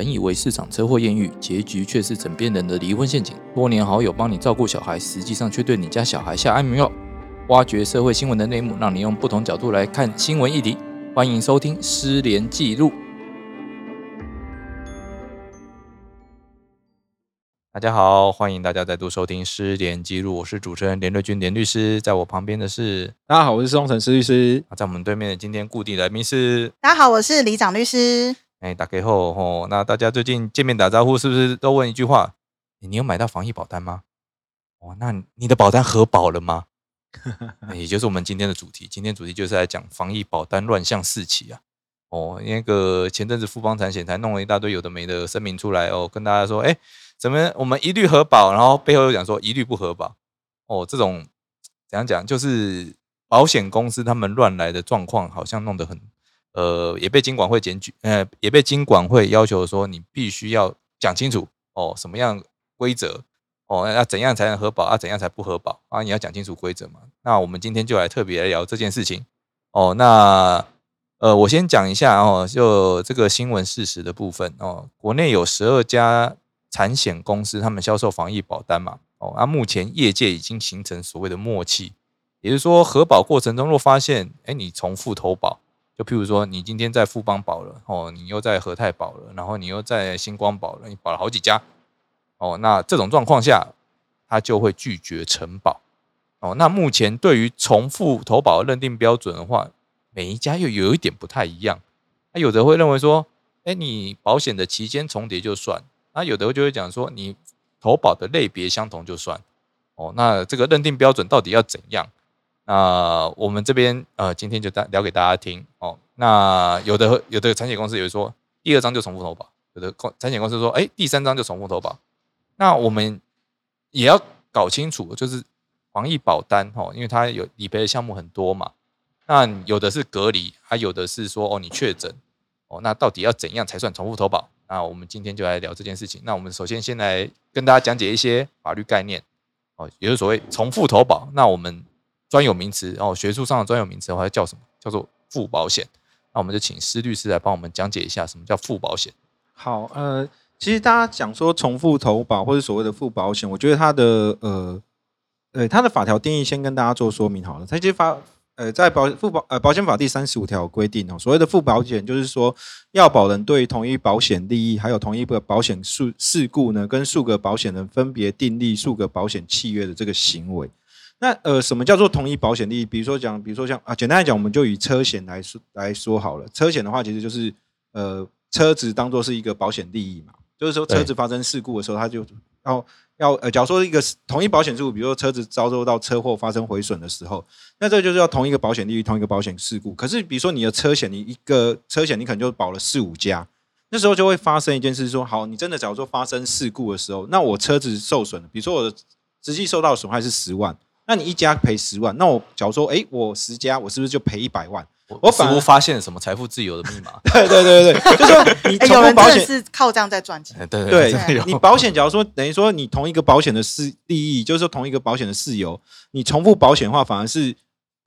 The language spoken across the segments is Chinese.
本以为市场车祸艳遇，结局却是枕边人的离婚陷阱。多年好友帮你照顾小孩，实际上却对你家小孩下安眠药。挖掘社会新闻的内幕，让你用不同角度来看新闻议题。欢迎收听《失联记录》。大家好，欢迎大家再度收听《失联记录》，我是主持人连瑞君，连律师。在我旁边的是，大家好，我是宋晨施律师。在我们对面的今天固定来宾是，大家好，我是李长律师。哎，打开后吼，那大家最近见面打招呼是不是都问一句话？你有买到防疫保单吗？哦，那你的保单核保了吗？也就是我们今天的主题。今天主题就是来讲防疫保单乱象四起啊。哦，那个前阵子富邦产险才弄了一大堆有的没的声明出来哦，跟大家说，哎，怎么我们一律核保，然后背后又讲说一律不核保。哦，这种怎样讲？就是保险公司他们乱来的状况，好像弄得很。呃，也被金管会检举，呃，也被金管会要求说，你必须要讲清楚哦，什么样规则哦，要怎样才能核保啊？怎样才不核保啊？你要讲清楚规则嘛。那我们今天就来特别来聊这件事情哦。那呃，我先讲一下哦，就这个新闻事实的部分哦。国内有十二家产险公司，他们销售防疫保单嘛。哦，那目前业界已经形成所谓的默契，也就是说，核保过程中若发现，哎，你重复投保。就譬如说，你今天在富邦保了哦，你又在和泰保了，然后你又在星光保了，你保了好几家哦。那这种状况下，他就会拒绝承保哦。那目前对于重复投保认定标准的话，每一家又有一点不太一样。那有的会认为说，哎，你保险的期间重叠就算；那有的就会讲说，你投保的类别相同就算。哦，那这个认定标准到底要怎样？那我们这边呃，今天就大聊给大家听哦。那有的有的产险公司有说第二张就重复投保，有的产险公司说哎第三张就重复投保。那我们也要搞清楚，就是防疫保单哈，因为它有理赔的项目很多嘛。那有的是隔离，还有的是说哦你确诊哦，那到底要怎样才算重复投保？那我们今天就来聊这件事情。那我们首先先来跟大家讲解一些法律概念哦，也就是所谓重复投保。那我们专有名词哦，学术上的专有名词的话叫什么？叫做附保险。那我们就请施律师来帮我们讲解一下什么叫附保险。好，呃，其实大家讲说重复投保或者所谓的附保险，我觉得它的呃，呃，它的法条定义先跟大家做说明好了。它其实法呃，在保附保呃保险法第三十五条规定哦，所谓的附保险就是说要保人对同一保险利益还有同一个保险数事故呢，跟数个保险人分别订立数个保险契约的这个行为。那呃，什么叫做同一保险利益？比如说讲，比如说像啊，简单来讲，我们就以车险来说来说好了。车险的话，其实就是呃，车子当做是一个保险利益嘛。就是说，车子发生事故的时候，它就要要呃，假如说一个同一保险事故，比如说车子遭受到车祸发生毁损的时候，那这就是要同一个保险利益，同一个保险事故。可是，比如说你的车险，你一个车险你可能就保了四五家，那时候就会发生一件事，说好，你真的假如说发生事故的时候，那我车子受损了，比如说我的实际受到损害是十万。那你一家赔十万，那我假如说，哎，我十家，我是不是就赔一百万？我反而发现什么财富自由的密码？对对对对，就说你有人保险是靠这样在赚钱。对对对，你保险假如说等于说你同一个保险的事利益，就是说同一个保险的事由，你重复保险的话，反而是。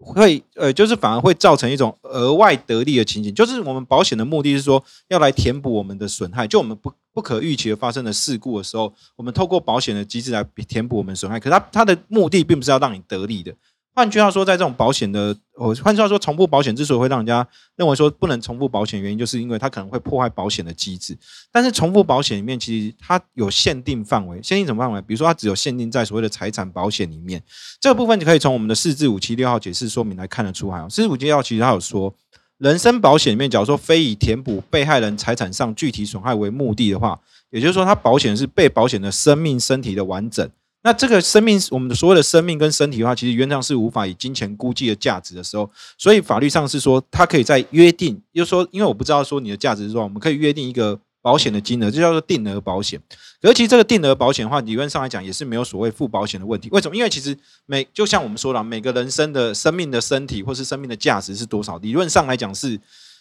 会呃，就是反而会造成一种额外得利的情景，就是我们保险的目的是说要来填补我们的损害，就我们不不可预期的发生的事故的时候，我们透过保险的机制来填补我们损害，可是它它的目的并不是要让你得利的。换句话说，在这种保险的，哦，换句话说，重复保险之所以会让人家认为说不能重复保险，原因就是因为它可能会破坏保险的机制。但是重复保险里面其实它有限定范围，限定什么范围？比如说它只有限定在所谓的财产保险里面，这个部分你可以从我们的四至五七六号解释说明来看得出来哦。四至五七六号其实它有说，人身保险里面，假如说非以填补被害人财产上具体损害为目的的话，也就是说它保险是被保险的生命身体的完整。那这个生命，我们的所谓的生命跟身体的话，其实原则上是无法以金钱估计的价值的时候，所以法律上是说，它可以在约定，就说，因为我不知道说你的价值是多少，我们可以约定一个保险的金额，这叫做定额保险。而其实这个定额保险的话，理论上来讲也是没有所谓负保险的问题。为什么？因为其实每就像我们说了，每个人生的生命的身体或是生命的价值是多少，理论上来讲是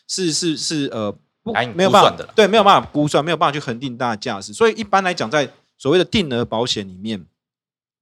是是是呃，没有办法的对，没有办法估算，没有办法去恒定它的价值。所以一般来讲，在所谓的定额保险里面。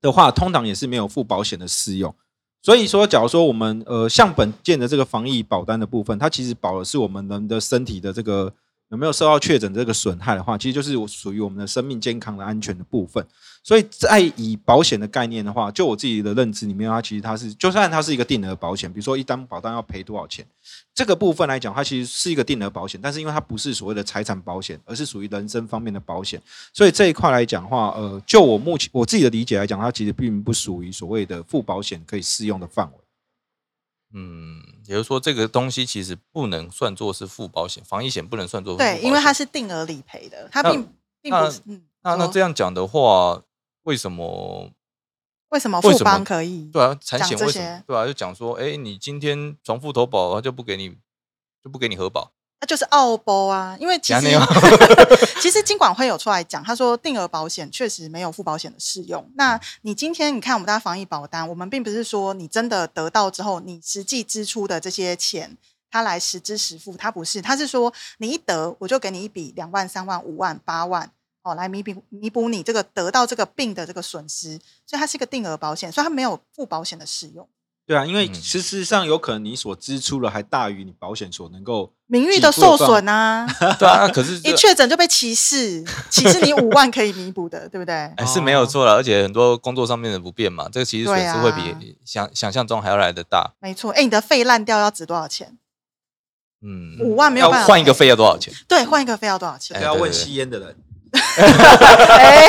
的话，通常也是没有付保险的适用。所以说，假如说我们呃，像本件的这个防疫保单的部分，它其实保的是我们人的身体的这个有没有受到确诊这个损害的话，其实就是属于我们的生命健康的安全的部分。所以在以保险的概念的话，就我自己的认知里面，它其实它是就算它是一个定额保险，比如说一单保单要赔多少钱，这个部分来讲，它其实是一个定额保险，但是因为它不是所谓的财产保险，而是属于人身方面的保险，所以这一块来讲的话，呃，就我目前我自己的理解来讲，它其实并不属于所谓的附保险可以适用的范围。嗯，也就是说，这个东西其实不能算作是附保险，防疫险不能算作对，因为它是是定额理赔的，它那并并不是。嗯，那那说这样讲的话，为什么？为什么富邦可以？对啊，产险为什么？对啊，就讲说，哎，你今天重复投保，他就不给你，就不给你核保。那就是澳波啊，因为其实 其 实金管会有出来讲，他说定额保险确实没有付保险的适用。那你今天你看我们大家防疫保单，我们并不是说你真的得到之后，你实际支出的这些钱，它来实支实付，它不是，它是说你一得我就给你一笔两万、三万、五万、八万。哦，来弥补弥补你这个得到这个病的这个损失，所以它是一个定额保险，所以它没有附保险的适用。对啊，因为嗯事实上有可能你所支出的还大于你保险所能够名誉的受损啊，对啊，可是一确诊就被歧视，歧视你五万可以弥补的，对不对？哎是没有错了，而且很多工作上面的不便嘛，这个其实损失会比想想象中还要来的大。没错，哎，你的肺烂掉要值多少钱？嗯，五万没有要办法换一个肺要多少钱？对，换一个肺要多少钱这？要问吸烟的人。哎，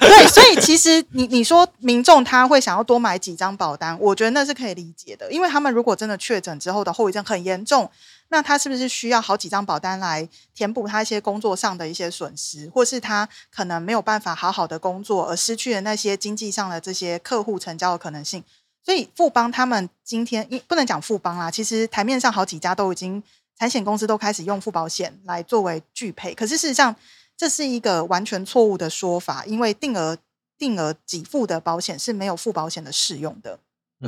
对，所以其实你你说民众他会想要多买几张保单，我觉得那是可以理解的，因为他们如果真的确诊之后的后遗症很严重，那他是不是需要好几张保单来填补他一些工作上的一些损失，或是他可能没有办法好好的工作而失去了那些经济上的这些客户成交的可能性？所以富邦他们今天不能讲富邦啦，其实台面上好几家都已经产险公司都开始用附保险来作为拒赔，可是事实上这是一个完全错误的说法，因为定额定额给付的保险是没有付保险的适用的，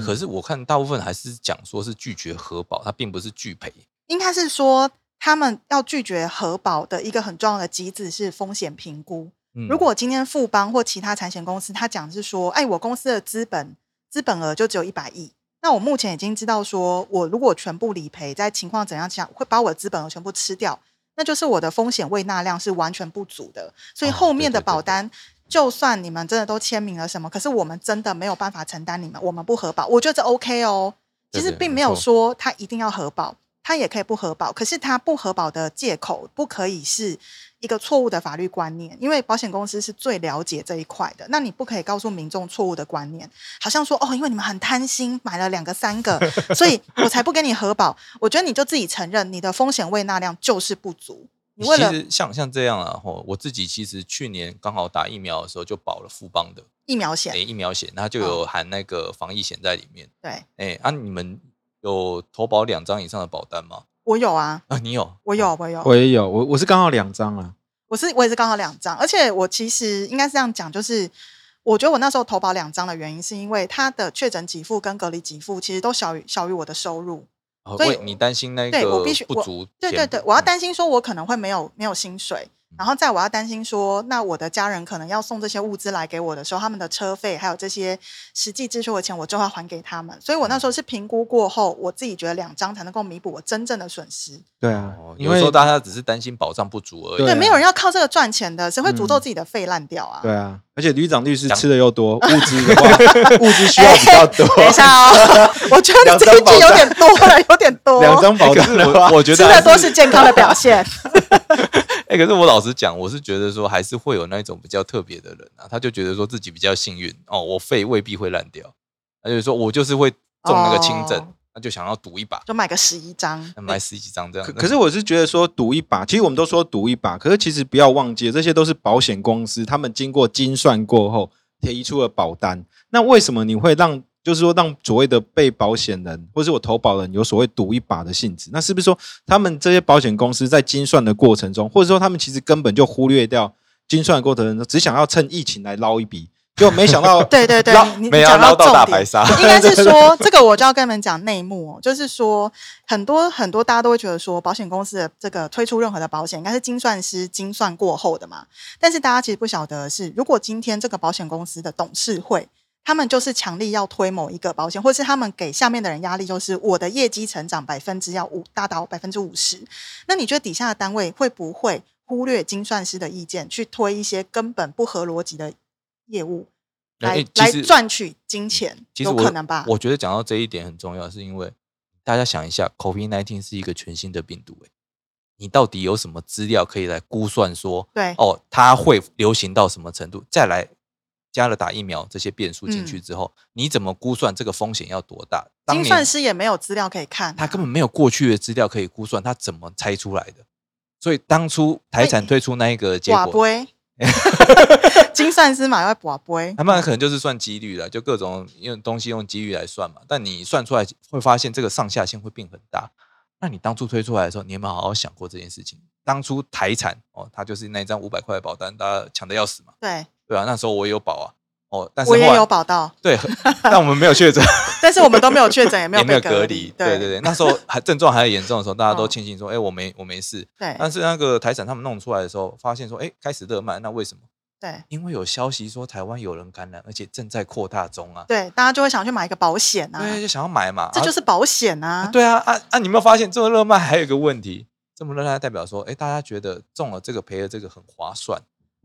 可是我看大部分还是讲说是拒绝核保，它并不是拒赔。应该是说他们要拒绝核保的一个很重要的机制是风险评估。嗯如果今天富邦或其他产险公司，他讲是说，哎，我公司的资本资本额就只有一百亿，那我目前已经知道说，我如果全部理赔，在情况怎样下会把我的资本额全部吃掉，那就是我的风险未纳量是完全不足的，所以哦后面的对对对保单。就算你们真的都签名了什么，可是我们真的没有办法承担你们，我们不核保，我觉得这 OK 哦。其实并没有说他一定要核保，他也可以不核保。可是他不核保的借口不可以是一个错误的法律观念，因为保险公司是最了解这一块的。那你不可以告诉民众错误的观念，好像说哦，因为你们很贪心，买了两个三个，所以我才不跟你核保。我觉得你就自己承认你的风险未纳量就是不足。你为了其实像像这样啊，吼，我自己其实去年刚好打疫苗的时候就保了富邦的疫苗险诶，疫苗险，它就嗯有含那个防疫险在里面。对哎，啊，你们有投保两张以上的保单吗？我有啊，啊，你有？我有，我有，我也有，我我是刚好两张啊。我是我也是刚好两张，而且我其实应该是这样讲，就是我觉得我那时候投保两张的原因，是因为它的确诊给付跟隔离给付其实都小于小于我的收入。哦所以你担心那对我个必须不足对对对，我要担心说我可能会没有没有薪水，然后在我要担心说，那我的家人可能要送这些物资来给我的时候，他们的车费还有这些实际支出的钱，我就要还给他们。所以我那时候是评估过后，我自己觉得两张才能够弥补我真正的损失。对啊哦，因为有时候大家只是担心保障不足而已。对啊对，没有人要靠这个赚钱的，谁会诅咒嗯自己的肺烂掉啊？对啊，而且旅长律师吃的又多，物资的话，物资需要比较多。等一下哦，我觉得你这一句有点多了，有点多。两张保单的话，我我觉得吃的多是健康的表现。哎、可是我老实讲，我是觉得说还是会有那种比较特别的人啊，他就觉得说自己比较幸运哦，我肺未必会烂掉，他就说我就是会中那个轻症，哦他就想要赌一把，就买个十一张，买十几张这样可。可是我是觉得说赌一把，其实我们都说赌一把，可是其实不要忘记，这些都是保险公司他们经过精算过后提出的保单。那为什么你会让，就是说让所谓的被保险人或是我投保人有所谓赌一把的性质？那是不是说他们这些保险公司在精算的过程中，或者说他们其实根本就忽略掉精算的过程中，只想要趁疫情来捞一笔，结果没想到 对对对没有讲捞到重点大白鲨，应该是说，这个我就要跟你们讲内幕哦，就是说很多很多大家都会觉得说，保险公司的这个推出任何的保险，应该是精算师精算过后的嘛。但是大家其实不晓得是，如果今天这个保险公司的董事会他们就是强力要推某一个保险，或是他们给下面的人压力，就是我的业绩成长百分之要五达到百分之五十。那你觉得底下的单位会不会忽略精算师的意见，去推一些根本不合逻辑的业务，来来赚取金钱？有其实我可能吧？我觉得讲到这一点很重要，是因为大家想一下，COVID nineteen 是一个全新的病毒、欸，你到底有什么资料可以来估算说，对哦，它会流行到什么程度？再来加了打疫苗这些变数进去之后，你怎么估算这个风险要多大？精算师也没有资料可以看啊、他根本没有过去的资料可以估算，他怎么猜出来的？所以当初台产推出那一个结果，寡杯，精算师买外寡杯，他们可能就是算几率了，就各种用东西用几率来算嘛。但你算出来会发现这个上下限会变很大。那你当初推出来的时候，你有没有好好想过这件事情？当初台产哦，他就是那一张五百块的保单，大家抢的要死嘛，对对啊，那时候我也有保啊，哦，但是我也有保到，对，但我们没有确诊，但是我们都没有确诊，也没有隔离，对对对，那时候还症状还很严重的时候，大家都嗯庆幸说，哎，我没我没事。对但是那个台产他们弄出来的时候，发现说，哎，开始热卖，那为什么？对因为有消息说台湾有人感染，而且正在扩大中啊，对，大家就会想去买一个保险啊，对，就想要买嘛，啊这就是保险啊。对啊啊啊！你有没有发现这么热卖还有一个问题？这么热卖代表说，哎，大家觉得中了这个赔了这个很划算，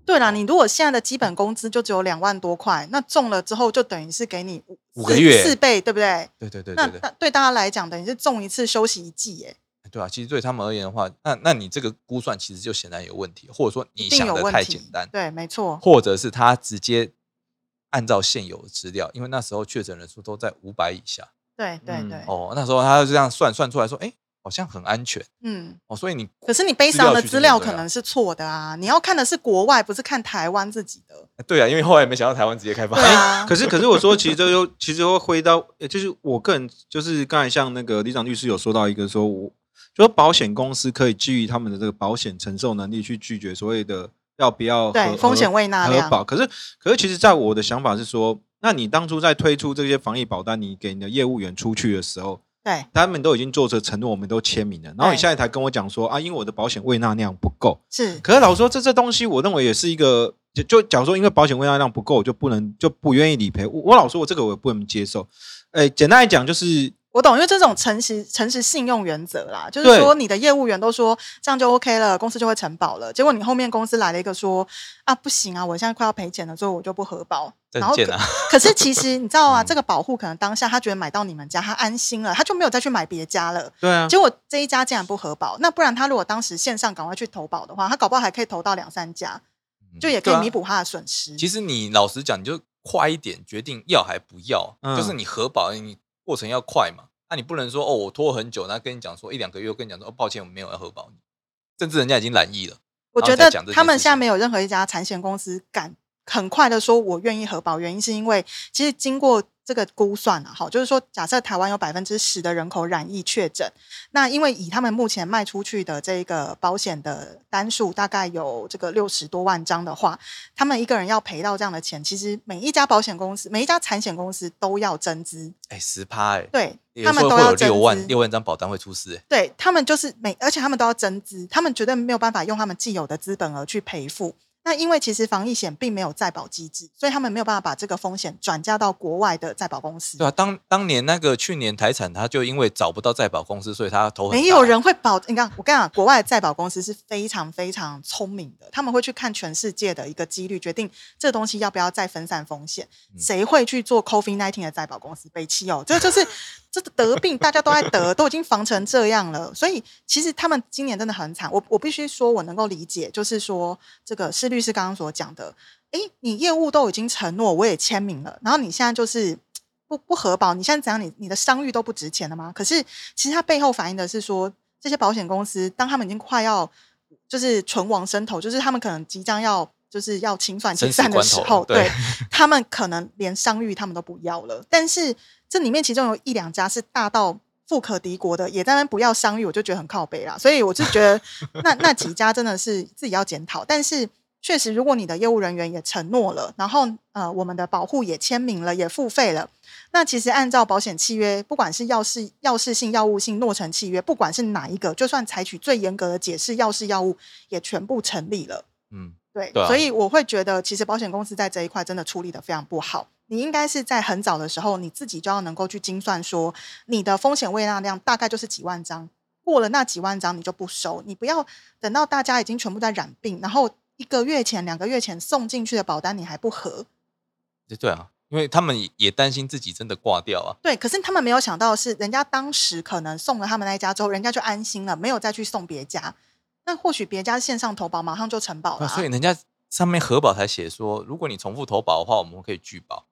对啦，你如果现在的基本工资就只有两万多块，那中了之后就等于是给你五五个月四倍，对不对？对对对那对对，那对大家来讲，等于是中一次休息一季，耶，对啊。其实对他们而言的话，那那你这个估算其实就显然有问题，或者说你想的。太简单，对，没错，或者是他直接按照现有的资料，因为那时候确诊人数都在五百以下嗯对对对，哦，那时候他就这样算算出来说，哎，好像很安全嗯。哦，所以你可是你悲伤的资料可能是错的啊！你要看的是国外，不是看台湾自己的。对啊，因为后来没想到台湾直接开放，对啊，可是，可是我说，其实这又其实会回到，呃就是我个人就是刚才像那个李长律师有说到一个说，我就说保险公司可以基于他们的这个保险承受能力去拒绝所谓的要不要核对风险未纳量核保。可是，可是其实在我的想法是说，那你当初在推出这些防疫保单，你给你的业务员出去的时候，对他们都已经做出承诺，我们都签名了，然后你对现在才跟我讲说啊，因为我的保险未纳量不够。是，可是老实说，这这东西我认为也是一个，就就假如说因为保险未纳量不够，我就不能就不愿意理赔。我我老说我这个我也不能接受。诶，简单来讲就是我懂，因为这种诚实诚实信用原则啦，就是对说你的业务员都说这样就 OK 了，公司就会承保了。结果你后面公司来了一个说啊不行啊，我现在快要赔钱了，所以我就不核保。然后可是其实你知道啊，嗯这个保护可能当下他觉得买到你们家，他安心了，他就没有再去买别家了。对啊，结果这一家竟然不合保，那不然他如果当时线上赶快去投保的话，他搞不好还可以投到两三家，就也可以弥补他的损失。其实你老实讲，你就快一点决定要还不要，嗯就是你核保，你过程要快嘛。那、你不能说哦，我拖很久，那跟你讲说一两个月，跟你讲说哦，抱歉，我没有要核保你，甚至人家已经懒意了。我觉得他们现在没有任何一家产险公司敢很快的说我愿意核保，原因是因为其实经过这个估算啊，好，就是说假设台湾有百分之十的人口染疫确诊，那因为以他们目前卖出去的这个保险的单数大概有这个六十多万张的话，他们一个人要赔到这样的钱，其实每一家保险公司、每一家产险公司都要增资，哎，十趴哎，对他们都要增六万。六万张保单会出事哎。对他们就是每，而且他们都要增资，他们绝对没有办法用他们既有的资本额去赔付。那因为其实防疫险并没有再保机制，所以他们没有办法把这个风险转嫁到国外的再保公司。对啊，当当年那个去年台产，他就因为找不到再保公司，所以他投没有人会保，你看我跟你讲，国外的再保公司是非常非常聪明的，他们会去看全世界的一个几率，决定这东西要不要再分散风险。嗯谁会去做 COVID nineteen 的再保公司？北汽哦，这就是这得病，大家都在得，都已经防成这样了。所以其实他们今年真的很惨。我我必须说，我能够理解，就是说这个施律师刚刚所讲的，诶，你业务都已经承诺，我也签名了，然后你现在就是。不不核保，你现在怎样？你你的商誉都不值钱了吗？可是其实它背后反映的是说，这些保险公司当他们已经快要就是存亡身头，就是他们可能即将要就是要清算解生死散的时候，对对他们可能连商誉他们都不要了。但是这里面其中有一两家是大到富可敌国的，也在那不要商誉，我就觉得很靠背啦。所以我是觉得 那那几家真的是自己要检讨，但是。确实，如果你的业务人员也承诺了，然后呃，我们的保护也签名了，也付费了，那其实按照保险契约，不管是药事、药事性、药物性、诺成契约，不管是哪一个，就算采取最严格的解释，药事药物也全部成立了。嗯，对，对啊所以我会觉得，其实保险公司在这一块真的处理的非常不好。你应该是在很早的时候，你自己就要能够去精算说，你的风险未纳量大概就是几万张，过了那几万张你就不收，你不要等到大家已经全部在染病，然后一个月前、两个月前送进去的保单你还不核。对啊，因为他们也也担心自己真的挂掉啊。对，可是他们没有想到的是，人家当时可能送了他们那一家之后，人家就安心了，没有再去送别家。那或许别家线上投保马上就承保了所以人家上面核保才写说，如果你重复投保的话，我们可以拒保。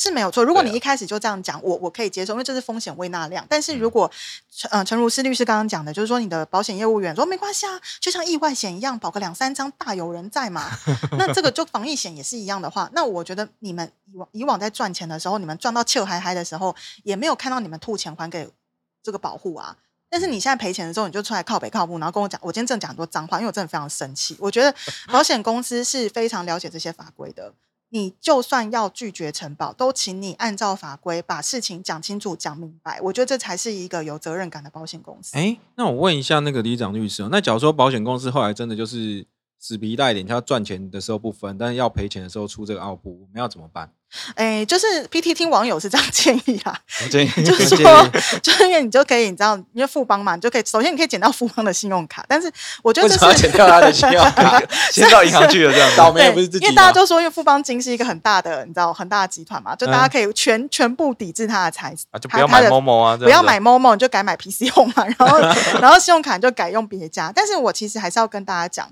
是没有错。如果你一开始就这样讲，我我可以接受，因为这是风险未纳量。但是嗯如果陈呃陈如思律师刚刚讲的，就是说你的保险业务员说没关系啊，就像意外险一样，保个两三张大有人在嘛。那这个就防疫险也是一样的话，那我觉得你们以往以往在赚钱的时候，你们赚到气嗨嗨的时候，也没有看到你们吐钱还给这个保护啊。但是你现在赔钱的时候，你就出来靠北靠步，然后跟我讲，我今天正讲很多脏话，因为我真的非常生气。我觉得 保险公司是非常了解这些法规的。你就算要拒绝承保，都请你按照法规把事情讲清楚、讲明白。我觉得这才是一个有责任感的保险公司。哎，那我问一下那个李长律师哦，那假如说保险公司后来真的就是死皮赖脸，他要赚钱的时候不分，但是要赔钱的时候出这个奥布，我们要怎么办？哎，就是 PT 听网友是这样建议啦，这 就是说，就是因为你就可以，你知道，因为富邦嘛，你就可以首先你可以捡到富邦的信用卡，但是我觉得这是为什么要剪掉他的信用卡？先到银行去了这样子。倒霉也，不是自己，因为大家都说，因为富邦金是一个很大的，你知道，很大的集团嘛，就大家可以全、全部抵制他的财，啊，就不要买某某啊，不要买某某，你就改买 PC 用嘛，然后然后信用卡你就改用别家。但是我其实还是要跟大家讲，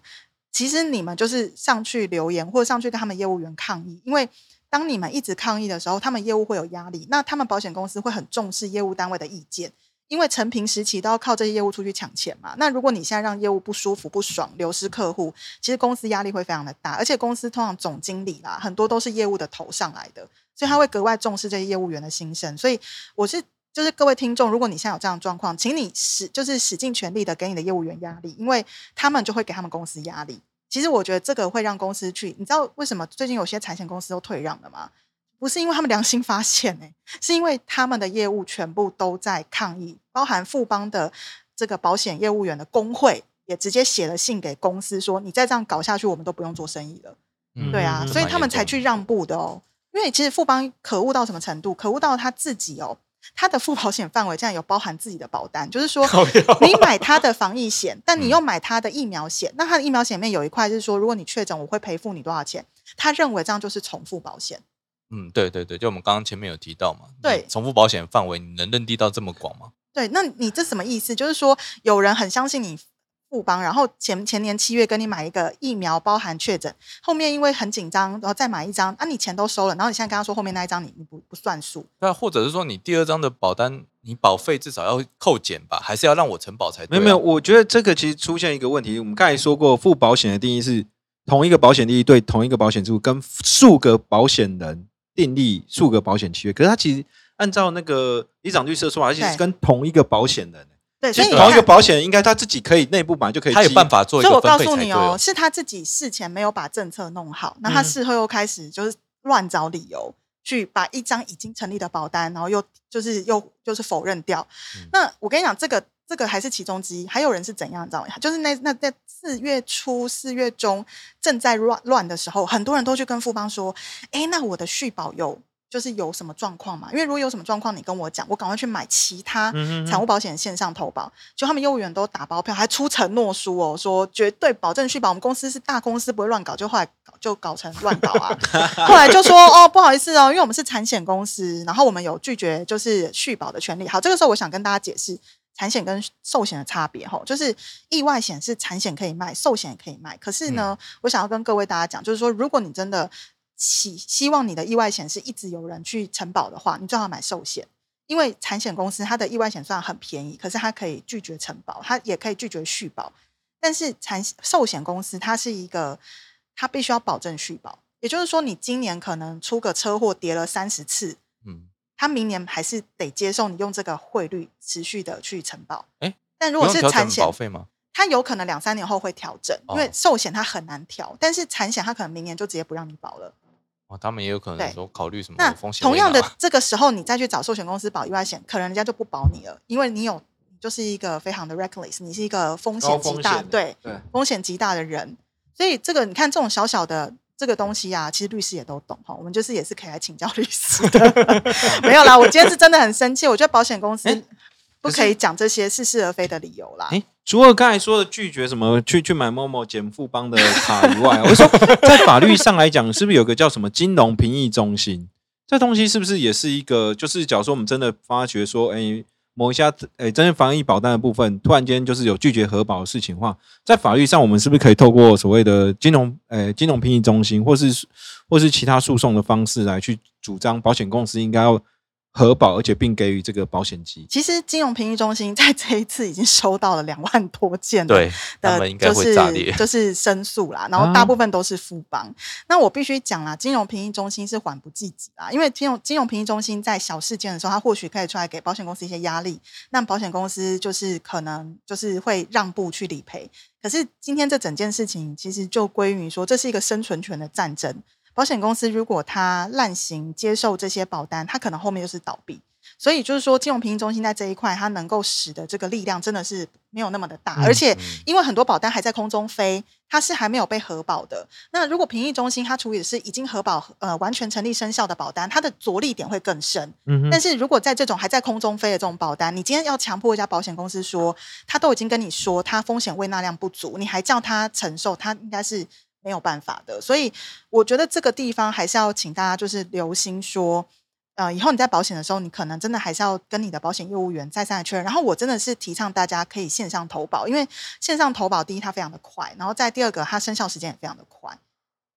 其实你们就是上去留言或者上去跟他们业务员抗议，因为当你们一直抗议的时候，他们业务会有压力，那他们保险公司会很重视业务单位的意见。因为成平时期都要靠这些业务出去抢钱嘛，那如果你现在让业务不舒服、不爽、流失客户，其实公司压力会非常的大，而且公司通常总经理啦，很多都是业务的头上来的，所以他会格外重视这些业务员的心声。所以我是就是各位听众，如果你现在有这样的状况，请你使就是使尽全力的给你的业务员压力，因为他们就会给他们公司压力。其实我觉得这个会让公司去，你知道为什么最近有些财险公司都退让了吗？不是因为他们良心发现、欸，是因为他们的业务全部都在抗议，包含富邦的这个保险业务员的工会也直接写了信给公司说，你再这样搞下去，我们都不用做生意了。嗯对啊，嗯所以他们才去让步的哦。因为其实富邦可恶到什么程度？可恶到他自己哦，他的付保险范围竟然有包含自己的保单，就是说你买他的防疫险，但你又买他的疫苗险，那他的疫苗险里面有一块是说，如果你确诊，我会赔付你多少钱？他认为这样就是重复保险。嗯，对对对，就我们刚刚前面有提到嘛，对重复保险范围你能认定到这么广吗？对，那你这什么意思？就是说有人很相信你富邦，然后前前年七月跟你买一个疫苗包含确诊，后面因为很紧张，然后再买一张，啊，你钱都收了，然后你现在跟他说后面那一张你你不不算数，那或者是说你第二张的保单，你保费至少要扣减吧，还是要让我承保才对、啊？没有没有，我觉得这个其实出现一个问题。我们刚才说过，付保险的定义是同一个保险利益对同一个保险住跟数个保险人订立数个保险契约，可是他其实按照那个李长律师的说法，他其实是跟同一个保险人。对，其实同一个所以你看。保险人应该他自己可以内部买就可以，他有办。法做一所以我告诉你哦。是他自己事前没有把政策弄好，那他嗯事后又开始就是乱找理由，去把一张已经成立的保单，然后又就是又就是否认掉。嗯那我跟你讲，这个这个还是其中之一，还有人是怎样，你知道吗？就是那那在四月初、四月中正在乱乱的时候，很多人都去跟富邦说：“哎，那我的续保有就是有什么状况嘛？因为如果有什么状况，你跟我讲，我赶快去买其他产物保险线上投保。就他们业务员都打包票，还出承诺书哦，说绝对保证续保，我们公司是大公司，不会乱搞。就后来搞就搞成乱搞啊，后来就说哦，不好意思哦，因为我们是产险公司，然后我们有拒绝就是续保的权利。好，这个时候我想跟大家解释。产险跟寿险的差别吼，就是意外险是产险可以卖，寿险也可以卖。可是呢，我想要跟各位大家讲，就是说，如果你真的希希望你的意外险是一直有人去承保的话，你最好买寿险，因为产险公司它的意外险虽然很便宜，可是它可以拒绝承保，它也可以拒绝续保。但是产寿险公司它是一个，它必须要保证续保，也就是说，你今年可能出个车祸跌了三十次，嗯，它明年还是得接受你用这个汇率持续的去承保。诶但如果是产险保，费吗？它有可能两三年后会调整，因为哦寿险它很难调，但是产险它可能明年就直接不让你保了。哦，他们也有可能对说考虑什么风险同样的这个时候，你再去找寿险公司保意外险，可能人家就不保你了，因为你有就是一个非常的 reckless，你是一个风险极大，对对，风险极大的人。所以这个你看，这种小小的这个东西啊，其实律师也都懂哈，我们就是也是可以来请教律师的。没有啦，我今天是真的很生气，我觉得保险公司哎不可以讲这些似是而非的理由啦。哎，除了刚才说的拒绝什么去去买某某减富邦的卡以外，我说在法律上来讲，是不是有个叫什么金融评议中心？这东西是不是也是一个？就是假如说我们真的发觉说，哎，某一家哎，真的防疫保单的部分，突然间就是有拒绝核保的事情的话，在法律上我们是不是可以透过所谓的金融呃金融评议中心，或是或是其他诉讼的方式来去主张保险公司应该要核保，而且并给予这个保险金？其实金融评议中心在这一次已经收到了两万多件的对，他的们应该就是会炸裂。就是申诉啦，然后啊大部分都是富邦。那我必须讲啦，金融评议中心是缓不济急啦，因为金融金融评议中心在小事件的时候，它或许可以出来给保险公司一些压力，那保险公司就是可能就是会让步去理赔。可是今天这整件事情其实就归于说，这是一个生存权的战争。保险公司如果它滥行接受这些保单，它可能后面就是倒闭。所以就是说，金融评议中心在这一块，它能够使的这个力量真的是没有那么的大，嗯而且嗯因为很多保单还在空中飞，它是还没有被核保的。那如果评议中心它处理的是已经核保呃完全成立生效的保单，它的着力点会更深。嗯但是如果在这种还在空中飞的这种保单，你今天要强迫一家保险公司说，他都已经跟你说他风险未纳量不足，你还叫他承受，他应该是没有办法的。所以我觉得这个地方还是要请大家就是留心说。呃，以后你在保险的时候，你可能真的还是要跟你的保险业务员再三的确认。然后我真的是提倡大家可以线上投保，因为线上投保第一它非常的快，然后再第二个它生效时间也非常的快。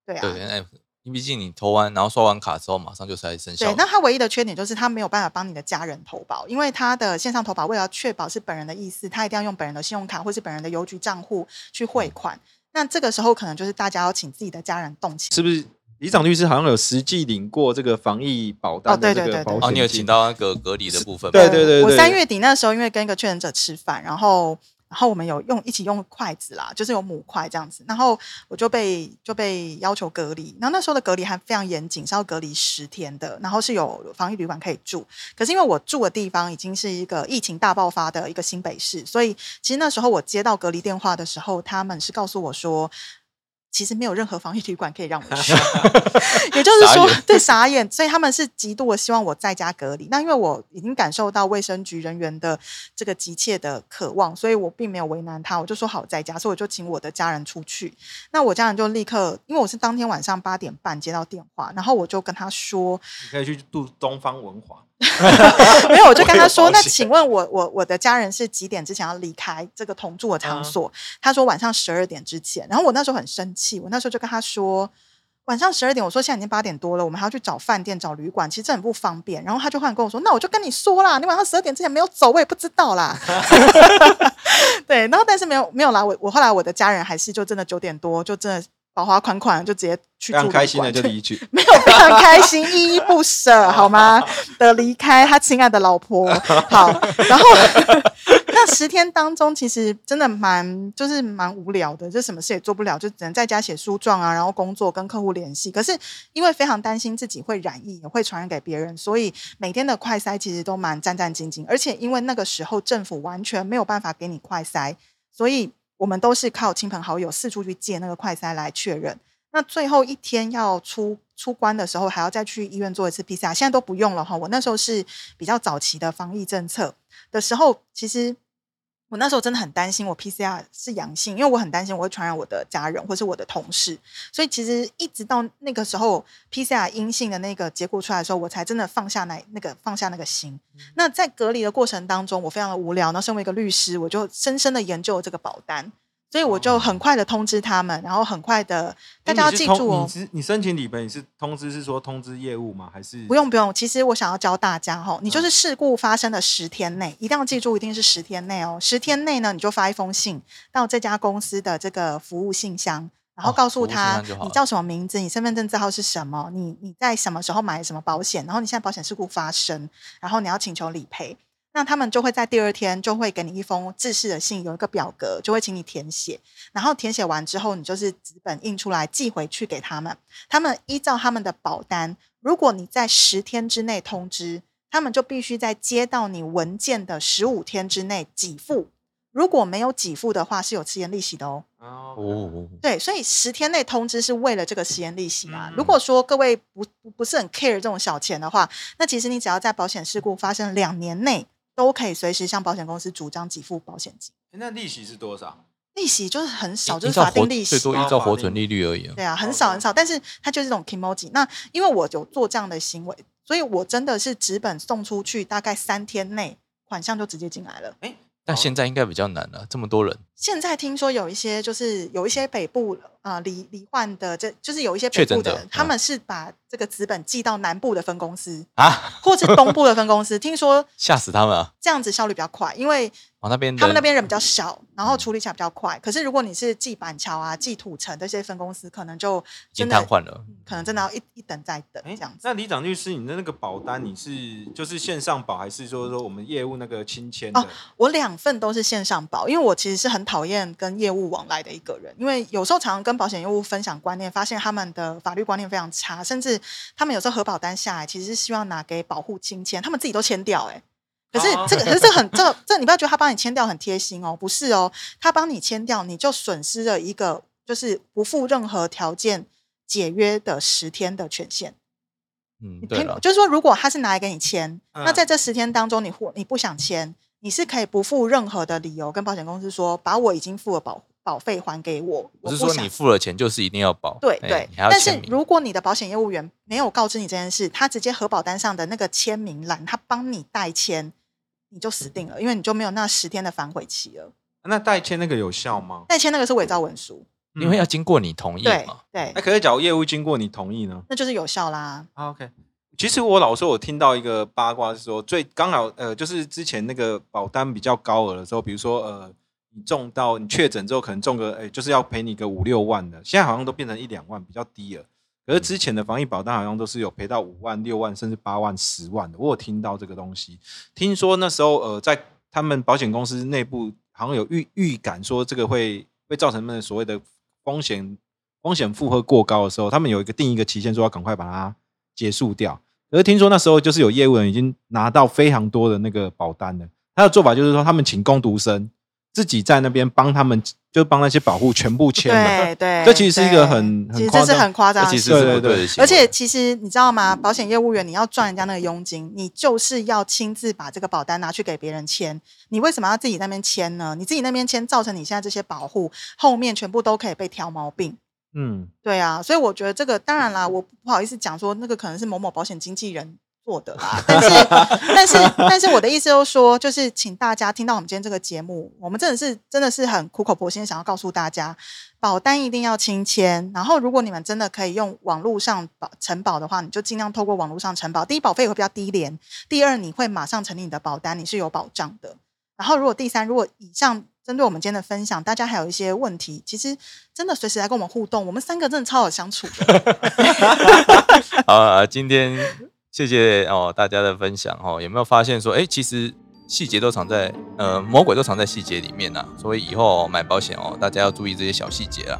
对啊，对，哎，毕竟你投完然后刷完卡之后，马上就才生效对，那它唯一的缺点就是它没有办法帮你的家人投保，因为它的线上投保为了确保是本人的意思，它一定要用本人的信用卡或是本人的邮局账户去汇款。那这个时候可能就是大家要请自己的家人动起。是不是？李长律师好像有实际领过这个防疫保单对对对对这个保险金，哦，你有请到那个隔离的部分吗？对对对对我三月底那时候因为跟一个确诊者吃饭，然后然后我们有用一起用筷子啦，就是有母筷这样子，然后我就被就被要求隔离，然后那时候的隔离还非常严谨，是要隔离十天的，然后是有防疫旅馆可以住，可是因为我住的地方已经是一个疫情大爆发的一个新北市，所以其实那时候我接到隔离电话的时候，他们是告诉我说。其实没有任何防疫旅馆可以让我去，也就是说傻，对傻眼，所以他们是极度的希望我在家隔离。那因为我已经感受到卫生局人员的这个急切的渴望，所以我并没有为难他，我就说好在家，所以我就请我的家人出去。那我家人就立刻，因为我是当天晚上八点半接到电话，然后我就跟他说，你可以去度东方文华。没有，我就跟他说我有：“保那请问我我我的家人是几点之前要离开这个同住的场所？” 他说晚上十二点之前。然后我那时候很生气，我那时候就跟他说：“晚上十二点，我说现在已经八点多了，我们还要去找饭店、找旅馆，其实这很不方便。”然后他就忽然跟我说：“那我就跟你说啦，你晚上十二点之前没有走，我也不知道啦。”对，然后但是没有没有啦，我我后来我的家人还是就真的九点多就真的保花款款就直接去住开心的就离去，没有非常开心，依依不舍，好吗？的离开他亲爱的老婆，好，然后 那十天当中，其实真的蛮就是蛮无聊的，就什么事也做不了，就只能在家写书状啊，然后工作跟客户联系。可是因为非常担心自己会染疫，也会传染给别人，所以每天的快筛其实都蛮战战兢兢。而且因为那个时候政府完全没有办法给你快筛，所以我们都是靠亲朋好友四处去借那个快筛来确认。那最后一天要出出关的时候，还要再去医院做一次 PCR，现在都不用了哈。我那时候是比较早期的防疫政策的时候，其实我那时候真的很担心我 PCR 是阳性，因为我很担心我会传染我的家人或是我的同事，所以其实一直到那个时候 PCR 阴性的那个结果出来的时候，我才真的放下那那个放下那个心。那在隔离的过程当中，我非常的无聊，那身为一个律师，我就深深的研究了这个保单。所以我就很快的通知他们，然后很快的，大家要记住哦你，是你申请理赔，你是通知是说通知业务吗？还是不用不用，其实我想要教大家哈，你嗯就是事故发生的十天内，一定要记住，一定是十天内哦。十天内呢，你就发一封信到这家公司的这个服务信箱，然后告诉他你叫什么名字，你身份证字号是什么，你你在什么时候买什么保险，然后你现在保险事故发生，然后你要请求理赔。那他们就会在第二天就会给你一封制式的信，有一个表格，就会请你填写。然后填写完之后，你就是纸本印出来寄回去给他们。他们依照他们的保单，如果你在十天之内通知，他们就必须在接到你文件的十五天之内给付。如果没有给付的话，是有迟延利息的哦。哦，哦，对，所以十天内通知是为了这个迟延利息啊。嗯如果说各位不不不是很 care 这种小钱的话，那其实你只要在保险事故发生两年内，都可以随时向保险公司主张给付保险金。那利息是多少？利息就是很少，就是法定利息最。多依照活存利率而已啊。对啊，很少很少，但是它就是这种 emoji。那因为我有做这样的行为，所以我真的是纸本送出去，大概三天内款项就直接进来了。哎但现在应该比较难了，这么多人现在听说有一些就是有一些北部啊罹罹患的，这就是有一些北部的人，他们是把这个资本寄到南部的分公司，啊，或是东部的分公司。听说 吓死他们啊！这样子效率比较快，因为哦，那边他们那边人比较少，然后处理起来比较快。可是如果你是寄板桥啊、寄土城这些分公司，可能就真的瘫痪了。嗯可能真的要一一等再等哎这样子。那李长律师，你的那个保单，你是就是线上保，还是说说我们业务那个亲签的？哦我两份都是线上保，因为我其实是很讨厌跟业务往来的一个人，因为有时候常常跟保险业务分享观念，发现他们的法律观念非常差，甚至他们有时候核保单下来，其实是希望拿给保护亲签，他们自己都签掉、欸，可是哦这个，可是这很这这，你不要觉得他帮你签掉很贴心哦，不是哦，他帮你签掉，你就损失了一个就是不负任何条件解约的十天的权限。嗯，你对了，就是说，如果他是拿来给你签，那嗯在这十天当中，你或你不想签，你是可以不付任何的理由跟保险公司说，把我已经付了保保费还给我。我是说你付了钱就是一定要保，哎对对但是。如果你的保险业务员没有告知你这件事，他直接核保单上的那个签名栏，他帮你代签，你就死定了，因为你就没有那十天的反悔期了。那代签那个有效吗？代签那个是伪造文书，因为要经过你同意对嘛，对那，可是假如业务经过你同意呢？那就是有效啦。啊，OK。其实我老说，我听到一个八卦是说，最刚好呃，就是之前那个保单比较高额的时候，比如说呃，你中到你确诊之后，可能中个哎、就是要赔你个五六万的，现在好像都变成一两万，比较低了。可是之前的防疫保单好像都是有赔到五万、六万，甚至八万、十万的。我有听到这个东西，听说那时候呃，在他们保险公司内部好像有预预感说这个会会造成他们所谓的风险风险负荷过高的时候，他们有一个定一个期限，说要赶快把它结束掉。可是听说那时候就是有业务人已经拿到非常多的那个保单了，他的做法就是说，他们请工读生自己在那边帮他们，就帮那些保护全部签了。对对，这其实是一个很很其实这是夸张很夸张对对对不对的行为。而且其实你知道吗？保险业务员你要赚人家那个佣金，你就是要亲自把这个保单拿去给别人签。你为什么要自己那边签呢？你自己那边签，造成你现在这些保护后面全部都可以被挑毛病。嗯，对啊，所以我觉得这个当然啦，我不好意思讲说那个可能是某某保险经纪人做的啦，但是 但是但是我的意思就是说，就是请大家听到我们今天这个节目，我们真的是真的是很苦口婆心想要告诉大家，保单一定要亲签，然后如果你们真的可以用网络上保承保的话，你就尽量透过网络上承保，第一保费会比较低廉，第二你会马上成立你的保单，你是有保障的。然后如果第三，如果以上针对我们今天的分享，大家还有一些问题，其实真的随时来跟我们互动，我们三个真的超好相处的。好啊，今天谢谢哦大家的分享哦，有没有发现说，哎，其实细节都藏在呃魔鬼都藏在细节里面呐、所以以后、哦、买保险哦，大家要注意这些小细节啦。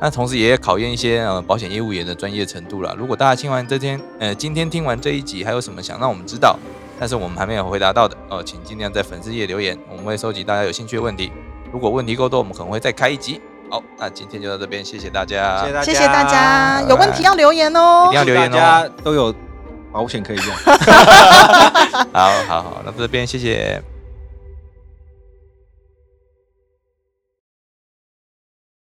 那同时也考验一些呃保险业务员的专业程度啦。如果大家听完这天呃今天听完这一集，还有什么想让我们知道，但是我们还没有回答到的哦，请尽量在粉丝页留言，我们会收集大家有兴趣的问题。如果问题够多，我们可能会再开一集。好，那今天就到这边，谢谢大家，谢谢大家，谢谢大家，拜有问题要留言哦一定。要留言哦。大家都有保险可以用。好好好，那这边谢谢。